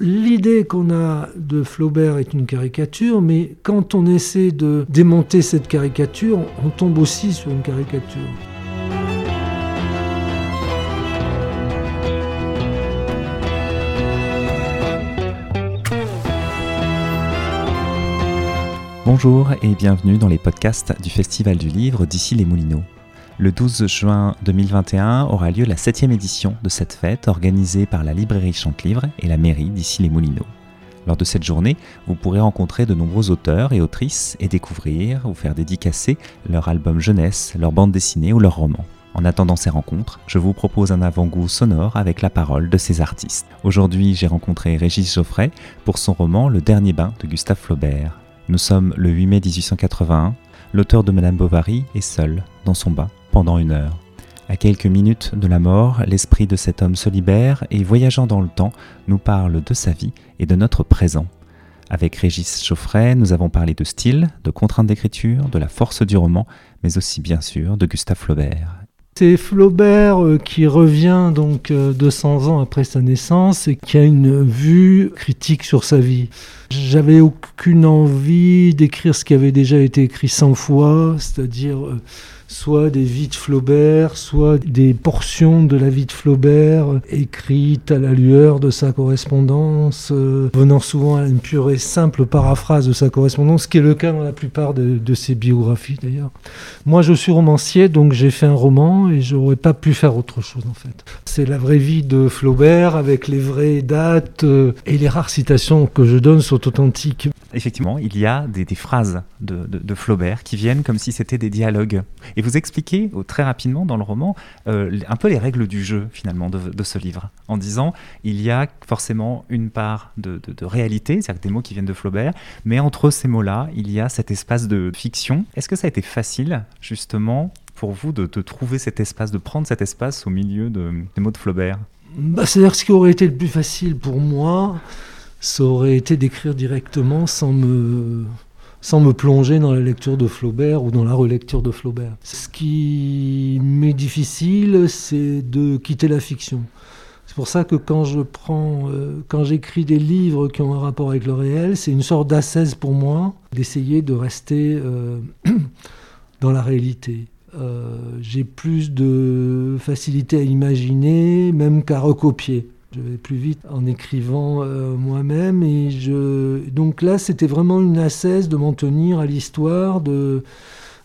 L'idée qu'on a de Flaubert est une caricature, mais quand on essaie de démonter cette caricature, on tombe aussi sur une caricature. Bonjour et bienvenue dans les podcasts du Festival du Livre d'ici les Moulineaux. Le 12 juin 2021 aura lieu la 7 édition de cette fête organisée par la librairie Chante-Livre et la mairie d'ici les Moulineaux. Lors de cette journée, vous pourrez rencontrer de nombreux auteurs et autrices et découvrir ou faire dédicacer leur album jeunesse, leur bande dessinée ou leur roman. En attendant ces rencontres, je vous propose un avant-goût sonore avec la parole de ces artistes. Aujourd'hui, j'ai rencontré Régis Geoffrey pour son roman Le dernier bain de Gustave Flaubert. Nous sommes le 8 mai 1881. L'auteur de Madame Bovary est seul dans son bain pendant une heure. À quelques minutes de la mort, l'esprit de cet homme se libère et, voyageant dans le temps, nous parle de sa vie et de notre présent. Avec Régis Chauffret, nous avons parlé de style, de contraintes d'écriture, de la force du roman, mais aussi bien sûr de Gustave Flaubert. C'est Flaubert euh, qui revient donc 200 euh, ans après sa naissance et qui a une vue critique sur sa vie. J'avais aucune envie d'écrire ce qui avait déjà été écrit 100 fois, c'est-à-dire euh, soit des vies de Flaubert, soit des portions de la vie de Flaubert écrites à la lueur de sa correspondance, euh, venant souvent à une pure et simple paraphrase de sa correspondance, ce qui est le cas dans la plupart de, ses biographies d'ailleurs. Moi je suis romancier, donc j'ai fait un roman et j'aurais pas pu faire autre chose en fait. C'est la vraie vie de Flaubert avec les vraies dates euh, et les rares citations que je donne sont authentiques. Effectivement, il y a des, phrases de, Flaubert qui viennent comme si c'était des dialogues. Et vous expliquez oh, très rapidement dans le roman euh, un peu les règles du jeu finalement de, ce livre, en disant il y a forcément une part de, réalité, c'est-à-dire des mots qui viennent de Flaubert, mais entre ces mots-là, il y a cet espace de fiction. Est-ce que ça a été facile justement pour vous de, trouver cet espace, de prendre cet espace au milieu des mots de Flaubert? Bah, C'est-à-dire ce qui aurait été le plus facile pour moi, ça aurait été d'écrire directement sans me, sans me plonger dans la lecture de Flaubert ou dans la relecture de Flaubert. Ce qui m'est difficile, c'est de quitter la fiction. C'est pour ça que quand je prends, euh, quand j'écris des livres qui ont un rapport avec le réel, c'est une sorte d'assaise pour moi d'essayer de rester euh, dans la réalité. Euh, j'ai plus de facilité à imaginer, même qu'à recopier. Je vais plus vite en écrivant euh, moi-même. Et je... Donc là, c'était vraiment une assaise de m'en tenir à l'histoire de,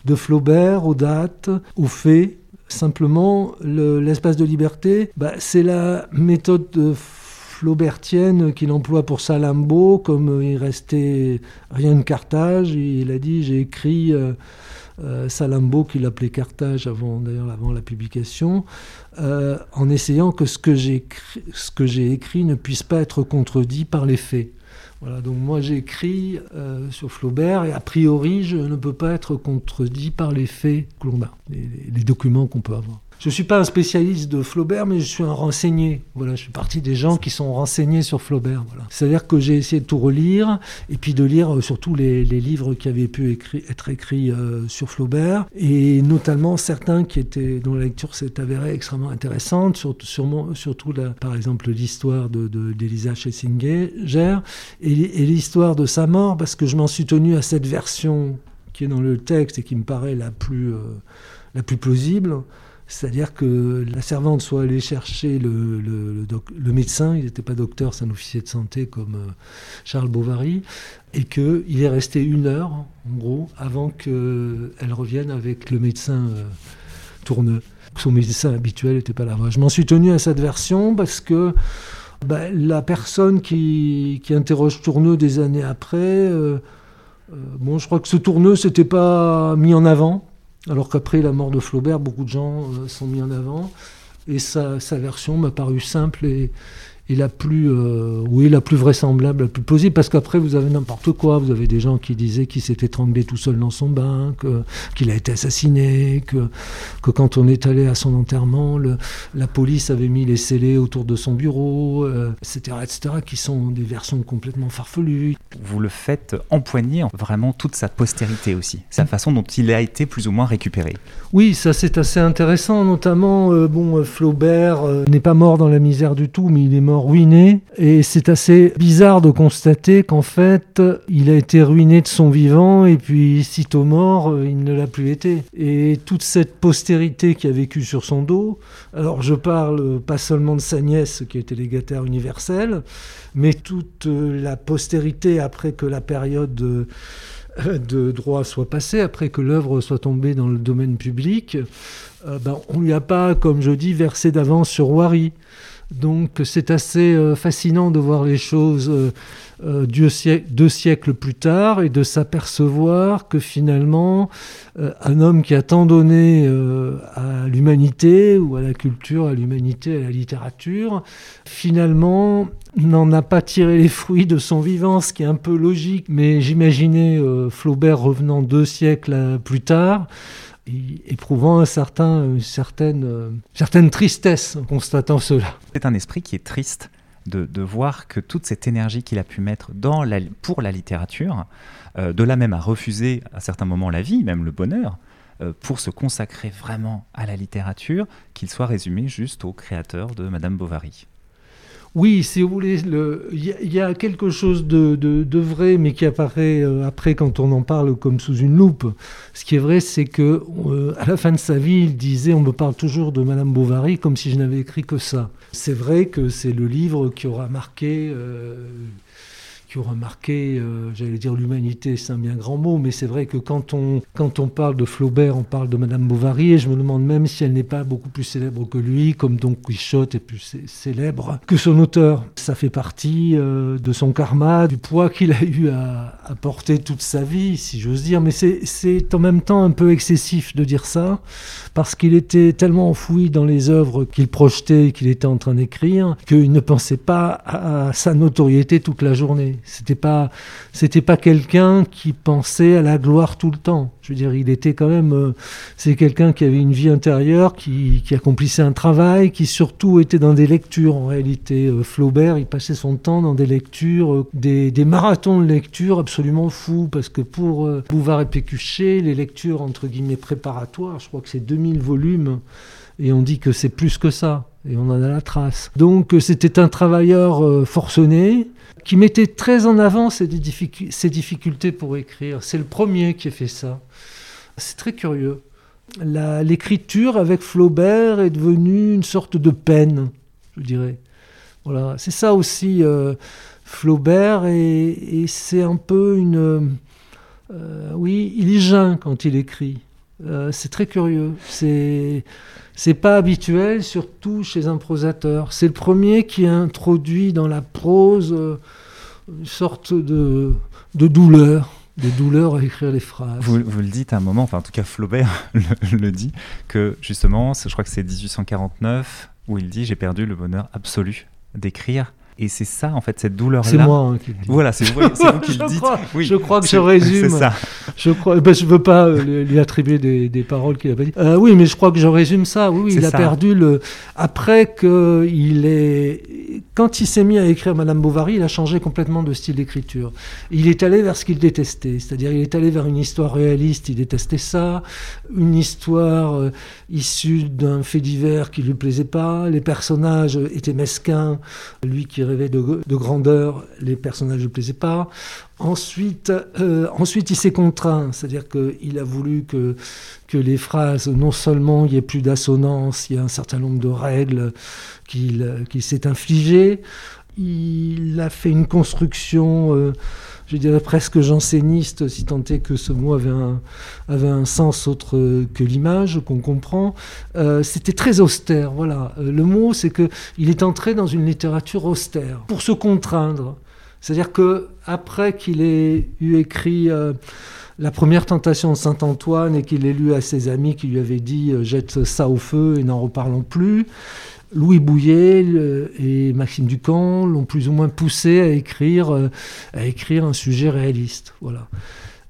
de Flaubert, aux dates, aux faits. Simplement, l'espace de liberté, bah, c'est la méthode flaubertienne qu'il emploie pour Salambo, comme il restait rien de Carthage. Il a dit J'ai écrit. Euh, Salambo qui l'appelait Carthage avant la publication, euh, en essayant que ce que j'ai écrit ne puisse pas être contredit par les faits. Voilà, donc moi j'écris euh, sur Flaubert et a priori je ne peux pas être contredit par les faits que l'on a, les documents qu'on peut avoir. Je ne suis pas un spécialiste de Flaubert, mais je suis un renseigné. Voilà, je suis partie des gens qui sont renseignés sur Flaubert. Voilà. C'est-à-dire que j'ai essayé de tout relire, et puis de lire euh, surtout les, livres qui avaient pu être écrits euh, sur Flaubert, et notamment certains qui étaient, dont la lecture s'est avérée extrêmement intéressante, surtout, par exemple l'histoire d'Elisa de, et, et l'histoire de sa mort, parce que je m'en suis tenu à cette version qui est dans le texte et qui me paraît la plus, euh, la plus plausible. C'est-à-dire que la servante soit allée chercher le, médecin, il n'était pas docteur, c'est un officier de santé comme euh, Charles Bovary, et qu'il est resté une heure, en gros, avant qu'elle revienne avec le médecin euh, tourneux. Son médecin habituel n'était pas là. Je m'en suis tenu à cette version parce que bah, la personne qui, interroge Tourneux des années après, euh, bon, je crois que ce Tourneux s'était pas mis en avant. Alors qu'après la mort de Flaubert, beaucoup de gens euh, sont mis en avant. Et sa, sa version m'a paru simple et, est la plus, euh, oui, la plus vraisemblable, la plus plausible, parce qu'après vous avez n'importe quoi. Vous avez des gens qui disaient qu'il s'est étranglé tout seul dans son bain, qu'il a été assassiné, que, que quand on est allé à son enterrement, le, la police avait mis les scellés autour de son bureau, etc., euh, etc., qui sont des versions complètement farfelues. Vous le faites empoigner vraiment toute sa postérité aussi, sa façon dont il a été plus ou moins récupéré. Oui, ça c'est assez intéressant, notamment, euh, bon, Flaubert n'est pas mort dans la misère du tout, mais il est mort ruiné. Et c'est assez bizarre de constater qu'en fait, il a été ruiné de son vivant et puis, sitôt mort, il ne l'a plus été. Et toute cette postérité qui a vécu sur son dos, alors je parle pas seulement de sa nièce qui était légataire universelle, mais toute la postérité après que la période de, de droit soit passée, après que l'œuvre soit tombée dans le domaine public, euh, ben, on ne lui a pas, comme je dis, versé d'avance sur Wari. Donc c'est assez euh, fascinant de voir les choses euh, deux, siècles, plus tard et de s'apercevoir que finalement un homme qui a tant donné à l'humanité ou à la culture, à l'humanité, à la littérature, finalement n'en a pas tiré les fruits de son vivant, ce qui est un peu logique. Mais j'imaginais Flaubert revenant deux siècles plus tard éprouvant un certain, une certaine, euh, certaine tristesse en constatant cela. C'est un esprit qui est triste de, de voir que toute cette énergie qu'il a pu mettre dans la, pour la littérature, euh, de là même à refuser à certains moments la vie, même le bonheur, euh, pour se consacrer vraiment à la littérature, qu'il soit résumé juste au créateur de Madame Bovary. Oui, si vous voulez, il y, a quelque chose de, vrai, mais qui apparaît euh, après quand on en parle comme sous une loupe. Ce qui est vrai, c'est que euh, à la fin de sa vie, il disait on me parle toujours de Madame Bovary comme si je n'avais écrit que ça. C'est vrai que c'est le livre qui aura marqué. Euh, qui ont remarqué, euh, j'allais dire l'humanité, c'est un bien grand mot, mais c'est vrai que quand on, quand on parle de Flaubert, on parle de Madame Bovary, et je me demande même si elle n'est pas beaucoup plus célèbre que lui, comme Don Quichotte est plus célèbre que son auteur. Ça fait partie euh, de son karma, du poids qu'il a eu à, à, porter toute sa vie, si j'ose dire, mais c'est en même temps un peu excessif de dire ça, parce qu'il était tellement enfoui dans les œuvres qu'il projetait, qu'il était en train d'écrire, qu'il ne pensait pas à sa notoriété toute la journée. C'était pas, c'était pas quelqu'un qui pensait à la gloire tout le temps. Je veux dire, il était quand même, euh, c'est quelqu'un qui avait une vie intérieure, qui, accomplissait un travail, qui surtout était dans des lectures. En réalité, euh, Flaubert, il passait son temps dans des lectures, euh, des, marathons de lecture absolument fous, parce que pour Bouvard et Pécuchet, les lectures entre guillemets préparatoires, je crois que c'est 2000 volumes, et on dit que c'est plus que ça, et on en a la trace. Donc c'était un travailleur forcené, qui mettait très en avant ses, difficultés pour écrire. C'est le premier qui a fait ça. C'est très curieux. L'écriture avec Flaubert est devenue une sorte de peine, je dirais. Voilà, c'est ça aussi euh, Flaubert et, c'est un peu une. Euh, oui, il est jeune quand il écrit. Euh, c'est très curieux. C'est c'est pas habituel, surtout chez un prosateur. C'est le premier qui introduit dans la prose euh, une sorte de, de douleur de douleur à écrire les phrases. Vous, vous, le dites à un moment, enfin en tout cas Flaubert le dit, que justement, je crois que c'est 1849, où il dit j'ai perdu le bonheur absolu d'écrire et c'est ça, en fait, cette douleur-là. C'est moi hein, qui. Voilà, c'est vous, qui le dites. oui, je crois que je résume. C'est ça. Je crois, ben, je veux pas euh, lui attribuer des, des paroles qu'il a pas dit. Euh, oui, mais je crois que je résume ça. Oui, il a perdu le. Après que il est, quand il s'est mis à écrire Madame Bovary, il a changé complètement de style d'écriture. Il est allé vers ce qu'il détestait, c'est-à-dire il est allé vers une histoire réaliste. Il détestait ça, une histoire euh, issue d'un fait divers qui lui plaisait pas. Les personnages étaient mesquins. Lui qui de, grandeur, les personnages ne plaisaient pas. Ensuite, euh, ensuite il s'est contraint, c'est-à-dire qu'il a voulu que, que les phrases, non seulement il n'y ait plus d'assonance, il y a un certain nombre de règles qu'il s'est infligées. Il a fait une construction. Euh, je dirais presque janséniste, si tant est que ce mot avait un, sens autre que l'image qu'on comprend. Euh, c'était très austère, voilà. Euh, le mot, c'est qu'il est entré dans une littérature austère, pour se contraindre. C'est-à-dire que après qu'il ait eu écrit euh, la première tentation de Saint Antoine et qu'il ait lu à ses amis qui lui avaient dit jette ça au feu et n'en reparlons plus, Louis Bouillet et Maxime Ducamp l'ont plus ou moins poussé à écrire, euh, à écrire un sujet réaliste. Voilà.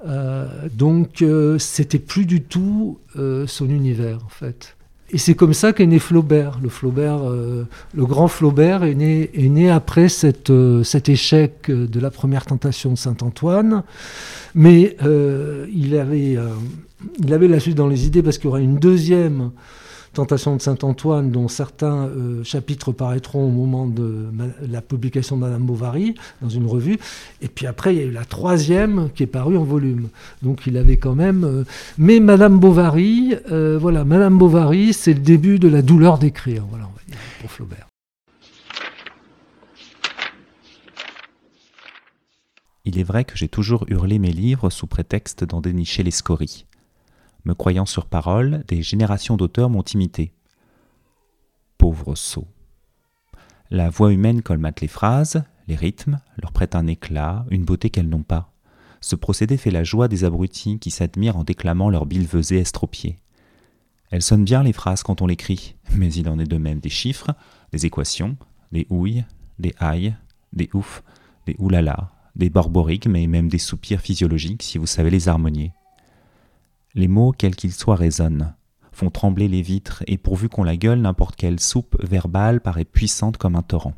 Euh, donc euh, c'était plus du tout son univers en fait. Et c'est comme ça qu'est né Flaubert. Le Flaubert, le grand Flaubert est né, après cette, cet échec de la première tentation de Saint Antoine, mais il avait, il avait la suite dans les idées parce qu'il y aura une deuxième Tentation de Saint-Antoine, dont certains euh, chapitres paraîtront au moment de la publication de Madame Bovary dans une revue. Et puis après, il y a eu la troisième qui est parue en volume. Donc il avait quand même. Euh, mais Madame Bovary, euh, voilà, Madame Bovary, c'est le début de la douleur d'écrire, voilà, on va dire, pour Flaubert. Il est vrai que j'ai toujours hurlé mes livres sous prétexte d'en dénicher les scories. Me croyant sur parole, des générations d'auteurs m'ont imité. Pauvre sot. La voix humaine colmate les phrases, les rythmes, leur prête un éclat, une beauté qu'elles n'ont pas. Ce procédé fait la joie des abrutis qui s'admirent en déclamant leurs billevesées estropiées. Elles sonnent bien les phrases quand on l'écrit, mais il en est de même des chiffres, des équations, des ouilles, des aïe, des ouf, des oulala, des borborigmes et même des soupirs physiologiques si vous savez les harmonier. Les mots, quels qu'ils soient, résonnent, font trembler les vitres, et pourvu qu'on la gueule, n'importe quelle soupe verbale paraît puissante comme un torrent.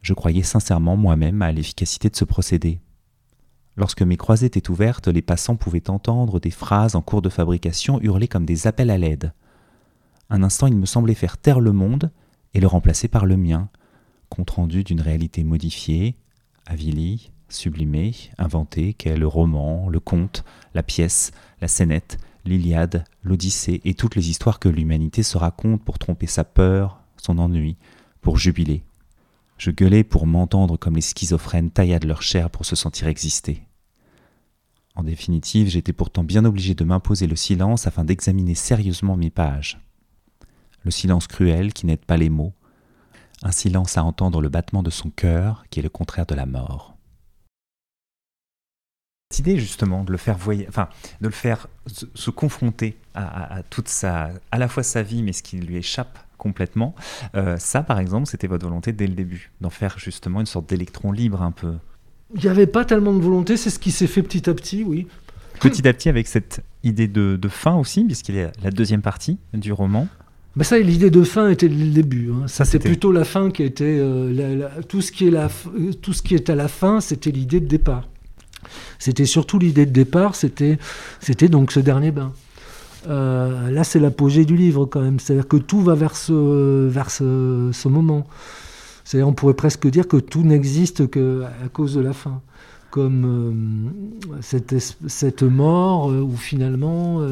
Je croyais sincèrement moi-même à l'efficacité de ce procédé. Lorsque mes croisées étaient ouvertes, les passants pouvaient entendre des phrases en cours de fabrication hurler comme des appels à l'aide. Un instant, il me semblait faire taire le monde et le remplacer par le mien, compte rendu d'une réalité modifiée, avilie, sublimée, inventée, qu'est le roman, le conte, la pièce, la scénette, l'Iliade, l'Odyssée et toutes les histoires que l'humanité se raconte pour tromper sa peur, son ennui, pour jubiler. Je gueulais pour m'entendre comme les schizophrènes tailladent leur chair pour se sentir exister. En définitive, j'étais pourtant bien obligé de m'imposer le silence afin d'examiner sérieusement mes pages. Le silence cruel qui n'aide pas les mots, un silence à entendre le battement de son cœur qui est le contraire de la mort. Cette idée justement de le faire voyer, enfin de le faire se, confronter à, toute sa, à la fois sa vie, mais ce qui lui échappe complètement. Euh, ça, par exemple, c'était votre volonté dès le début, d'en faire justement une sorte d'électron libre un peu. Il n'y avait pas tellement de volonté, c'est ce qui s'est fait petit à petit, oui. Petit à petit, avec cette idée de, de fin aussi, puisqu'il y a la deuxième partie du roman. Bah ça, l'idée de fin était le début. Hein. Ça, c'est plutôt la fin qui était euh, tout ce qui est la, tout ce qui est à la fin, c'était l'idée de départ. C'était surtout l'idée de départ, c'était donc ce dernier bain. Euh, là, c'est l'apogée du livre quand même. C'est-à-dire que tout va vers ce, moment. C'est-à-dire, on pourrait presque dire que tout n'existe que à cause de la fin. Comme euh, cette, mort où finalement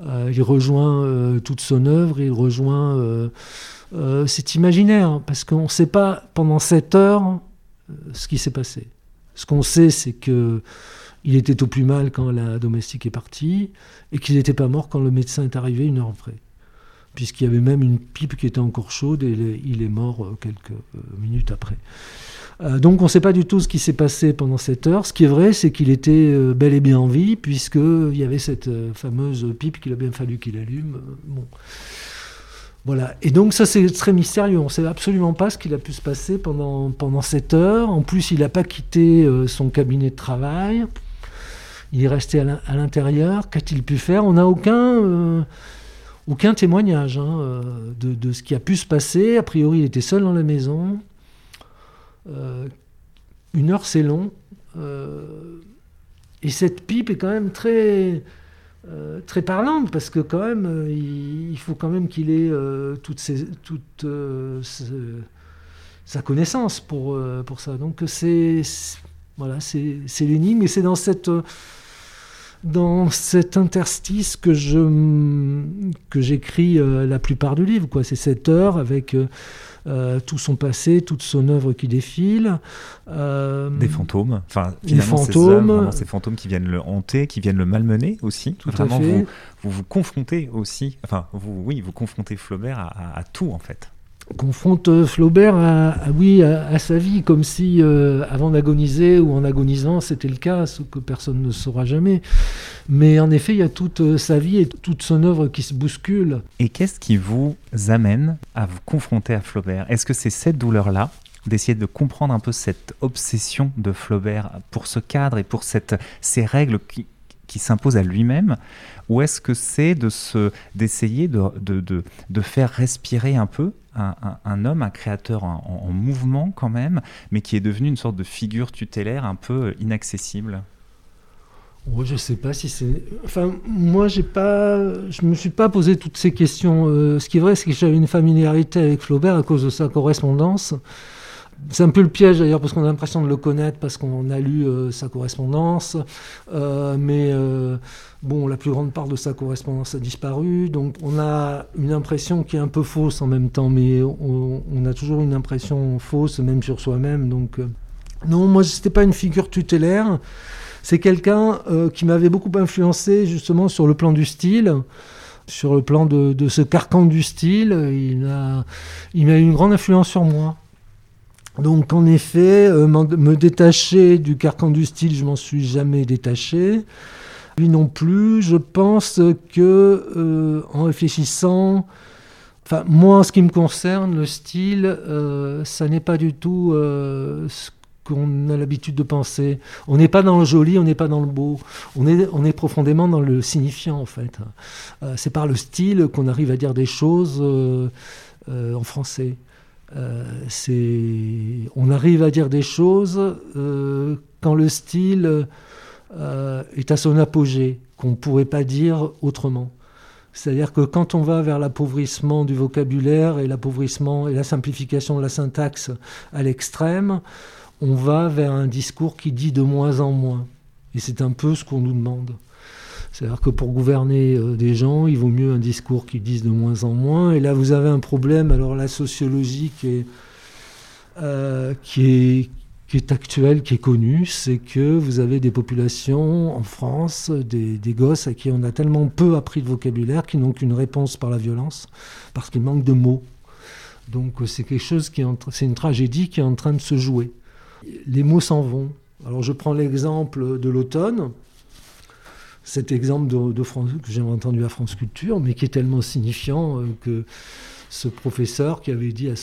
euh, il rejoint euh, toute son œuvre, il rejoint euh, cet imaginaire, parce qu'on ne sait pas pendant cette heure ce qui s'est passé. Ce qu'on sait, c'est que il était au plus mal quand la domestique est partie, et qu'il n'était pas mort quand le médecin est arrivé une heure après. Puisqu'il y avait même une pipe qui était encore chaude, et il est mort quelques minutes après. Euh, donc on ne sait pas du tout ce qui s'est passé pendant cette heure. Ce qui est vrai, c'est qu'il était euh, bel et bien en vie, puisqu'il y avait cette euh, fameuse pipe qu'il a bien fallu qu'il allume. Voilà. Et donc ça c'est très mystérieux. On ne sait absolument pas ce qu'il a pu se passer pendant, pendant cette heure. En plus, il n'a pas quitté son cabinet de travail. Il est resté à l'intérieur. Qu'a-t-il pu faire? On n'a aucun, aucun témoignage hein, de, de, ce qui a pu se passer. A priori, il était seul dans la maison. Euh, une heure, c'est long. Euh, et cette pipe est quand même très, euh, très parlante parce que quand même, il, faut quand même qu'il ait toute, toute sa connaissance pour, pour ça. Donc c'est voilà, c'est l'énigme et c'est dans cette dans cet interstice que je que j'écris la plupart du livre. Quoi. C'est cette heure avec euh, tout son passé, toute son œuvre qui défile. Euh, des fantômes, enfin finalement fantômes. Ces, fantômes qui viennent le hanter, qui viennent le malmener aussi. Tout à fait. Vous, vous, confrontez aussi, enfin vous, oui, vous confrontez Flaubert à tout en fait confronte euh, Flaubert à, oui, à, sa vie, comme si euh, avant d'agoniser ou en agonisant, c'était le cas, ce que personne ne saura jamais. Mais en effet, il y a toute euh, sa vie et toute son œuvre qui se bouscule. Et qu'est-ce qui vous amène à vous confronter à Flaubert? Est-ce que c'est cette douleur-là d'essayer de comprendre un peu cette obsession de Flaubert pour ce cadre et pour cette, ces règles qui, qui à lui-même? Ou est-ce que c'est de d'essayer de, de, de, faire respirer un peu un, homme, un créateur en, mouvement quand même, mais qui est devenu une sorte de figure tutélaire un peu inaccessible Je je sais pas si c'est. Enfin, moi, pas. Je me suis pas posé toutes ces questions. Euh, ce qui est vrai, c'est que j'avais une familiarité avec Flaubert à cause de sa correspondance. C'est un peu le piège d'ailleurs, parce qu'on a l'impression de le connaître, parce qu'on a lu euh, sa correspondance. Euh, mais bon, la plus grande part de sa correspondance a disparu. Donc on a une impression qui est un peu fausse en même temps, mais on, a toujours une impression fausse, même sur soi-même. Donc non, moi, c'était pas une figure tutélaire. C'est quelqu'un euh, qui m'avait beaucoup influencé justement sur le plan du style, sur le plan de, ce carcan du style. Il a, il a eu une grande influence sur moi. Donc en effet, euh, me détacher du carcan du style, je m'en suis jamais détaché. Lui non plus. Je pense que euh, en réfléchissant, enfin moi en ce qui me concerne, le style, ça n'est pas du tout ce qu'on a l'habitude de penser. On n'est pas dans le joli, on n'est pas dans le beau. On est, on est profondément dans le signifiant, en fait. Euh, c'est par le style qu'on arrive à dire des choses euh, euh, en français. C'est, on arrive à dire des choses quand le style est à son apogée, qu'on ne pourrait pas dire autrement. C'est-à-dire que quand on va vers l'appauvrissement du vocabulaire et l'appauvrissement et la simplification de la syntaxe à l'extrême, on va vers un discours qui dit de moins en moins. Et c'est un peu ce qu'on nous demande. C'est-à-dire que pour gouverner euh, des gens, il vaut mieux un discours qui dise de moins en moins. Et là, vous avez un problème. Alors la sociologie qui est, euh, qui est, qui est actuelle, qui est connue, c'est que vous avez des populations en France, des, des, gosses à qui on a tellement peu appris de vocabulaire qu'ils n'ont qu'une réponse par la violence, parce qu'il manque de mots. Donc c'est quelque chose qui c'est une tragédie qui est en train de se jouer les mots s'en vont. Alors je prends l'exemple de l'automne, cet exemple de, que j'ai entendu à France Culture, mais qui est tellement signifiant euh, que ce professeur qui avait dit à,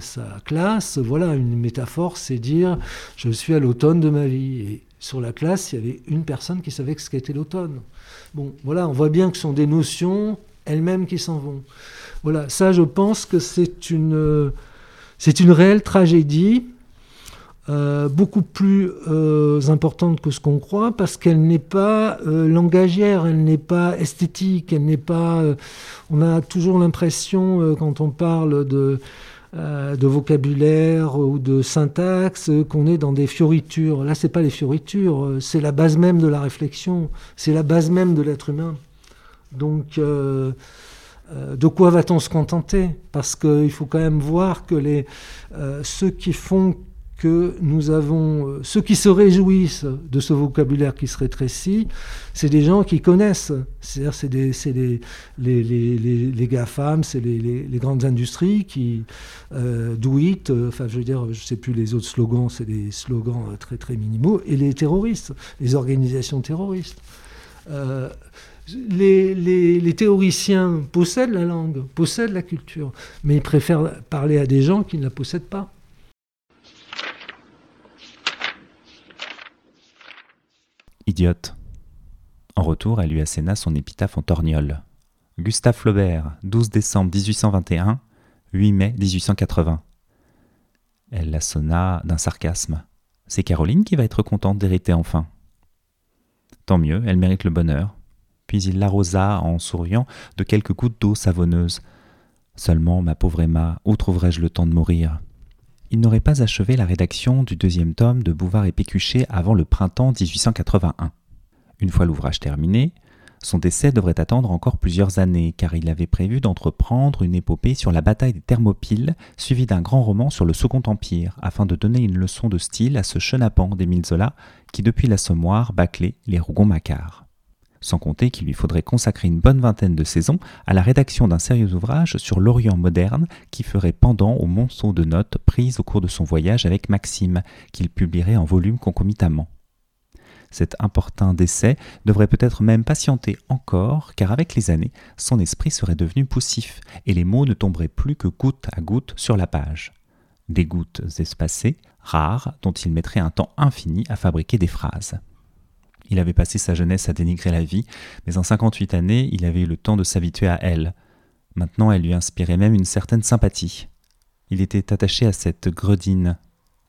sa classe, voilà, une métaphore, c'est dire je suis à l'automne de ma vie. Et sur la classe, il y avait une personne qui savait ce qu'était l'automne. Bon, voilà, on voit bien que ce sont des notions elles-mêmes qui s'en vont. Voilà, ça, je pense que c'est une, c'est une réelle tragédie euh, beaucoup plus euh, importante que ce qu'on croit parce qu'elle n'est pas euh, langagière, elle n'est pas esthétique, elle n'est pas. on a toujours l'impression quand on parle de de vocabulaire ou de syntaxe qu'on est dans des fioritures. Là, c'est pas les fioritures, c'est la base même de la réflexion, c'est la base même de l'être humain. Donc de quoi va-t-on se contenter? Parce qu'il faut quand même voir que les, ceux qui font que nous avons, euh, ceux qui se réjouissent de ce vocabulaire qui se rétrécit, c'est des gens qui connaissent. C'est-à-dire, c'est des, les, les, les, les GAFAM, c'est les, grandes industries qui, euh, euh, enfin, je veux dire, je ne sais plus les autres slogans, c'est des slogans très, très minimaux, et les terroristes, les organisations terroristes. les, les, les, théoriciens possèdent la langue, possèdent la culture, mais ils préfèrent parler à des gens qui ne la possèdent pas. Idiote. En retour, elle lui asséna son épitaphe en torgnole. Gustave Flaubert, 12 décembre 1821, 8 mai 1880. Elle la sonna d'un sarcasme. C'est Caroline qui va être contente d'hériter enfin. Tant mieux, elle mérite le bonheur. Puis il l'arrosa en souriant de quelques gouttes d'eau savonneuse. Seulement, ma pauvre Emma, où trouverai-je le temps de mourir? Il n'aurait pas achevé la rédaction du deuxième tome de Bouvard et Pécuchet avant le printemps 1881. Une fois l'ouvrage terminé, son décès devrait attendre encore plusieurs années, car il avait prévu d'entreprendre une épopée sur la bataille des Thermopyles, suivie d'un grand roman sur le Second Empire, afin de donner une leçon de style à ce chenapan d'Émile Zola, qui depuis l'assommoir bâclait les Rougon-Macquart sans compter qu'il lui faudrait consacrer une bonne vingtaine de saisons à la rédaction d'un sérieux ouvrage sur l'Orient moderne qui ferait pendant au monceau de notes prises au cours de son voyage avec Maxime, qu'il publierait en volume concomitamment. Cet importun décès devrait peut-être même patienter encore, car avec les années, son esprit serait devenu poussif, et les mots ne tomberaient plus que goutte à goutte sur la page. Des gouttes espacées, rares, dont il mettrait un temps infini à fabriquer des phrases. Il avait passé sa jeunesse à dénigrer la vie, mais en 58 années, il avait eu le temps de s'habituer à elle. Maintenant, elle lui inspirait même une certaine sympathie. Il était attaché à cette gredine,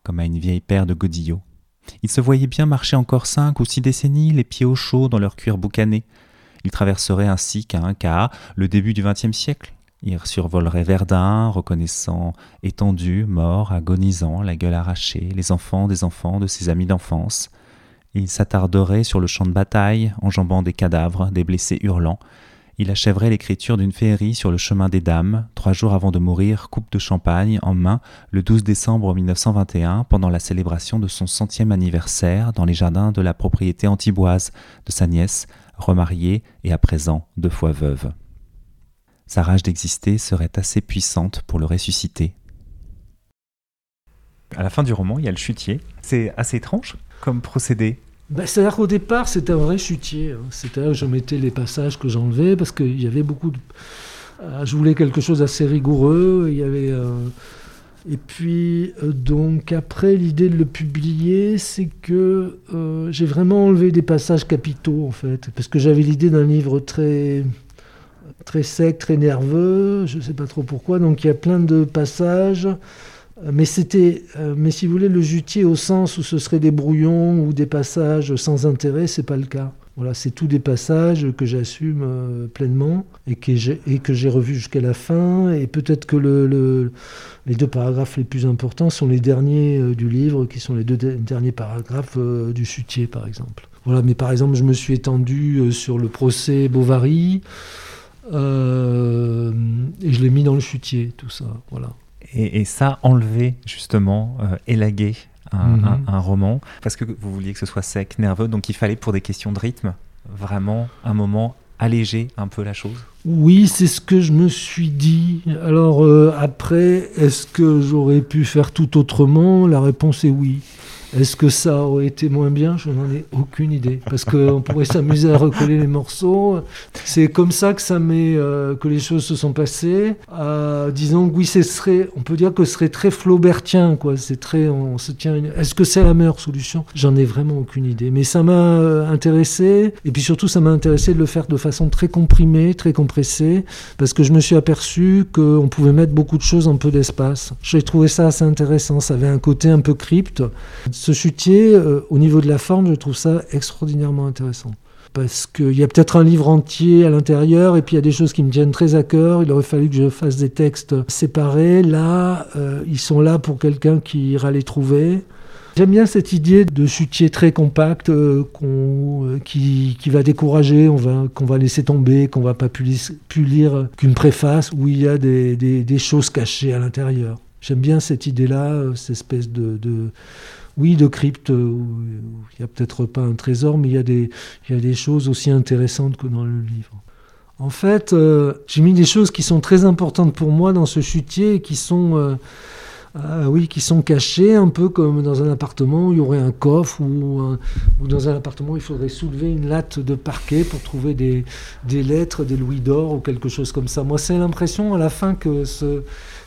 comme à une vieille paire de godillots. Ils se voyaient bien marcher encore cinq ou six décennies, les pieds au chaud dans leur cuir boucané. Ils traverseraient ainsi qu'à un cas le début du XXe siècle. Ils survoleraient Verdun, reconnaissant étendus, morts, agonisants, la gueule arrachée, les enfants des enfants de ses amis d'enfance. Ils s'attarderaient sur le champ de bataille, enjambant des cadavres, des blessés hurlants, il achèverait l'écriture d'une féerie sur le chemin des dames, trois jours avant de mourir, coupe de champagne en main, le 12 décembre 1921, pendant la célébration de son centième anniversaire dans les jardins de la propriété antiboise de sa nièce, remariée et à présent deux fois veuve. Sa rage d'exister serait assez puissante pour le ressusciter. À la fin du roman, il y a le chutier. C'est assez étrange comme procédé bah, C'est-à-dire qu'au départ, c'était un vrai chutier. Hein. Que je mettais les passages que j'enlevais parce qu'il y avait beaucoup de. Euh, je voulais quelque chose d'assez rigoureux. Il y avait. Euh, et puis, euh, donc, après, l'idée de le publier, c'est que j'ai vraiment enlevé des passages capitaux, en fait. Parce que j'avais l'idée d'un livre très très sec, très nerveux, je ne sais pas trop pourquoi. Donc il y a plein de passages mais c'était, euh, mais si vous voulez, le jutier au sens où ce serait des brouillons ou des passages sans intérêt, c'est pas le cas. Voilà, c'est tous des passages que j'assume euh, pleinement et que j'ai revus jusqu'à la fin. Et peut-être que le, les deux paragraphes les plus importants sont les derniers euh, du livre, qui sont les deux derniers paragraphes du chutier, par exemple. Voilà, mais par exemple, je me suis étendu sur le procès Bovary. et je l'ai mis dans le chutier, tout ça. Voilà et, ça, enlever justement, euh, élaguer mhm. un, roman, parce que vous vouliez que ce soit sec, nerveux, donc il fallait pour des questions de rythme, vraiment un moment alléger un peu la chose Oui, c'est ce que je me suis dit. Alors euh, après, est-ce que j'aurais pu faire tout autrement? La réponse est oui. Est-ce que ça aurait été moins bien? Je n'en ai aucune idée. Parce qu'on pourrait s'amuser à recoller les morceaux. C'est comme ça que, ça euh, que les choses se sont passées. Euh, disons que oui, ce serait, on peut dire que ce serait très flaubertien. Quoi. C'est très, on se tient Est-ce que c'est la meilleure solution? J'en ai vraiment aucune idée. Mais ça m'a euh, intéressé. Et puis surtout, ça m'a intéressé de le faire de façon très comprimée, très compressée. Parce que je me suis aperçu qu'on pouvait mettre beaucoup de choses en peu d'espace. J'ai trouvé ça assez intéressant. Ça avait un côté un peu crypte ce chutier, euh, au niveau de la forme, je trouve ça extraordinairement intéressant. Parce qu'il y a peut-être un livre entier à l'intérieur, et puis il y a des choses qui me tiennent très à cœur. Il aurait fallu que je fasse des textes séparés. Là, euh, ils sont là pour quelqu'un qui ira les trouver. J'aime bien cette idée de chutier très compact euh, qui, va décourager, qu'on va laisser tomber, qu'on va pas plus, lire qu'une préface où il y a des, choses cachées à l'intérieur. J'aime bien cette idée-là, cette espèce de oui, de crypte, où il n'y a peut-être pas un trésor, mais il y, a des, y a des choses aussi intéressantes que dans le livre. En fait, euh, j'ai mis des choses qui sont très importantes pour moi dans ce chutier, qui sont, euh, euh, oui, qui sont cachées, un peu comme dans un appartement où il y aurait un coffre, ou, dans un appartement où il faudrait soulever une latte de parquet pour trouver des, des lettres, des louis d'or ou quelque chose comme ça. Moi, c'est l'impression à la fin que, ce,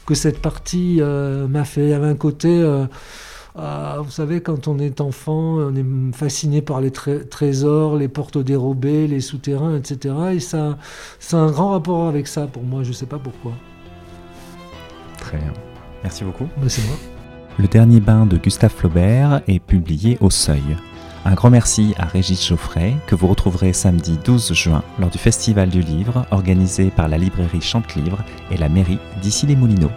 que cette partie m'a fait. Il y avait un côté ah, vous savez, quand on est enfant, on est fasciné par les trésors, les portes dérobées, les souterrains, etc. Et ça, c'est un grand rapport avec ça pour moi. Je ne sais pas pourquoi. Très bien. Merci beaucoup. Ben, c'est moi. Le dernier bain de Gustave Flaubert est publié au Seuil. Un grand merci à Régis Geoffrey, que vous retrouverez samedi 12 juin lors du Festival du Livre organisé par la librairie Chante Livre et la mairie d'Issy-les-Moulineaux.